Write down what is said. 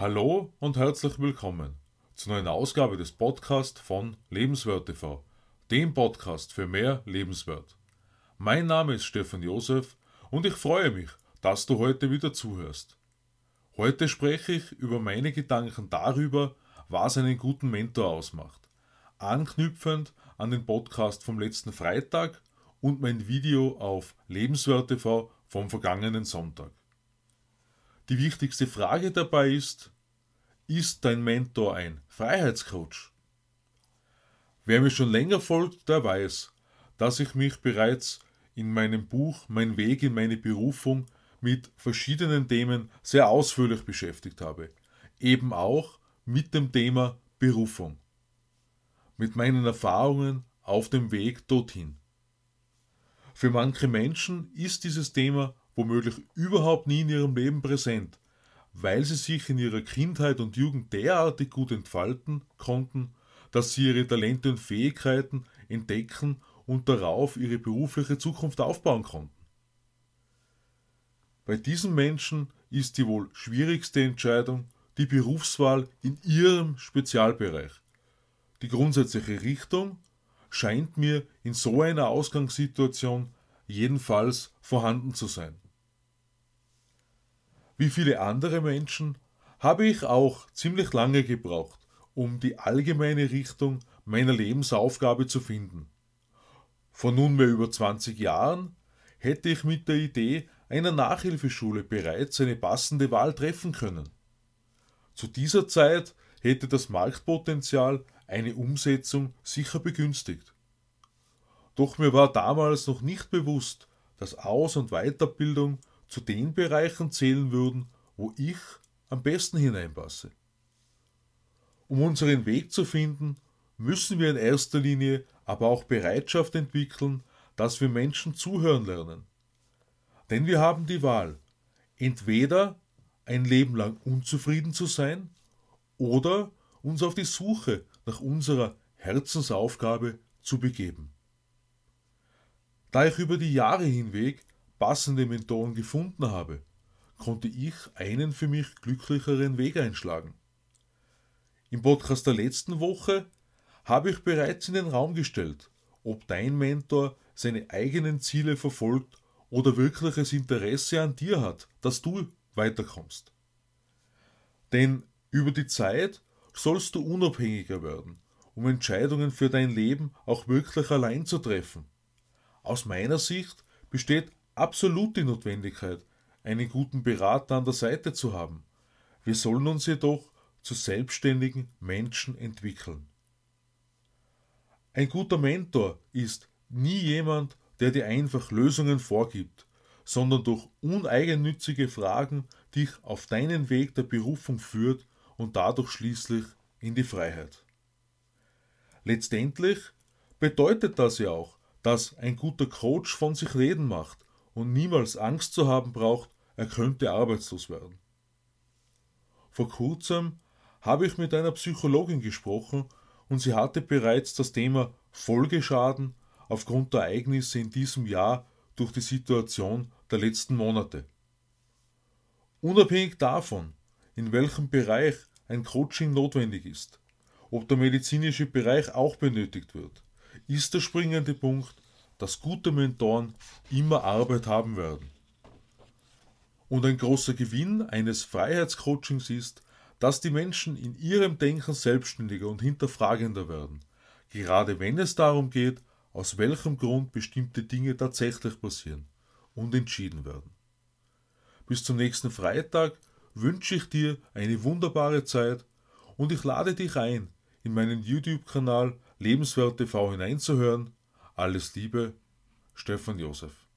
Hallo und herzlich willkommen zur neuen Ausgabe des Podcasts von Lebenswert TV, dem Podcast für mehr Lebenswert. Mein Name ist Stefan Josef und ich freue mich, dass du heute wieder zuhörst. Heute spreche ich über meine Gedanken darüber, was einen guten Mentor ausmacht, anknüpfend an den Podcast vom letzten Freitag und mein Video auf Lebenswert TV vom vergangenen Sonntag. Die wichtigste Frage dabei ist, ist dein Mentor ein Freiheitscoach? Wer mir schon länger folgt, der weiß, dass ich mich bereits in meinem Buch Mein Weg in meine Berufung mit verschiedenen Themen sehr ausführlich beschäftigt habe. Eben auch mit dem Thema Berufung. Mit meinen Erfahrungen auf dem Weg dorthin. Für manche Menschen ist dieses Thema womöglich überhaupt nie in ihrem Leben präsent, weil sie sich in ihrer Kindheit und Jugend derartig gut entfalten konnten, dass sie ihre Talente und Fähigkeiten entdecken und darauf ihre berufliche Zukunft aufbauen konnten. Bei diesen Menschen ist die wohl schwierigste Entscheidung die Berufswahl in ihrem Spezialbereich. Die grundsätzliche Richtung scheint mir in so einer Ausgangssituation jedenfalls vorhanden zu sein. Wie viele andere Menschen habe ich auch ziemlich lange gebraucht, um die allgemeine Richtung meiner Lebensaufgabe zu finden. Vor nunmehr über 20 Jahren hätte ich mit der Idee einer Nachhilfeschule bereits eine passende Wahl treffen können. Zu dieser Zeit hätte das Marktpotenzial eine Umsetzung sicher begünstigt. Doch mir war damals noch nicht bewusst, dass Aus- und Weiterbildung zu den Bereichen zählen würden, wo ich am besten hineinpasse. Um unseren Weg zu finden, müssen wir in erster Linie aber auch Bereitschaft entwickeln, dass wir Menschen zuhören lernen. Denn wir haben die Wahl, entweder ein Leben lang unzufrieden zu sein oder uns auf die Suche nach unserer Herzensaufgabe zu begeben. Da ich über die Jahre hinweg passende Mentoren gefunden habe, konnte ich einen für mich glücklicheren Weg einschlagen. Im Podcast der letzten Woche habe ich bereits in den Raum gestellt, ob dein Mentor seine eigenen Ziele verfolgt oder wirkliches Interesse an dir hat, dass du weiterkommst. Denn über die Zeit sollst du unabhängiger werden, um Entscheidungen für dein Leben auch wirklich allein zu treffen. Aus meiner Sicht besteht absolut die Notwendigkeit, einen guten Berater an der Seite zu haben. Wir sollen uns jedoch zu selbstständigen Menschen entwickeln. Ein guter Mentor ist nie jemand, der dir einfach Lösungen vorgibt, sondern durch uneigennützige Fragen dich auf deinen Weg der Berufung führt und dadurch schließlich in die Freiheit. Letztendlich bedeutet das ja auch, dass ein guter Coach von sich reden macht und niemals Angst zu haben braucht, er könnte arbeitslos werden. Vor kurzem habe ich mit einer Psychologin gesprochen und sie hatte bereits das Thema Folgeschaden aufgrund der Ereignisse in diesem Jahr durch die Situation der letzten Monate. Unabhängig davon, in welchem Bereich ein Coaching notwendig ist, ob der medizinische Bereich auch benötigt wird, ist der springende Punkt, dass gute Mentoren immer Arbeit haben werden. Und ein großer Gewinn eines Freiheitscoachings ist, dass die Menschen in ihrem Denken selbstständiger und hinterfragender werden, gerade wenn es darum geht, aus welchem Grund bestimmte Dinge tatsächlich passieren und entschieden werden. Bis zum nächsten Freitag wünsche ich dir eine wunderbare Zeit und ich lade dich ein, in meinen YouTube-Kanal Lebenswert TV hineinzuhören alles Liebe, Stefan Josef.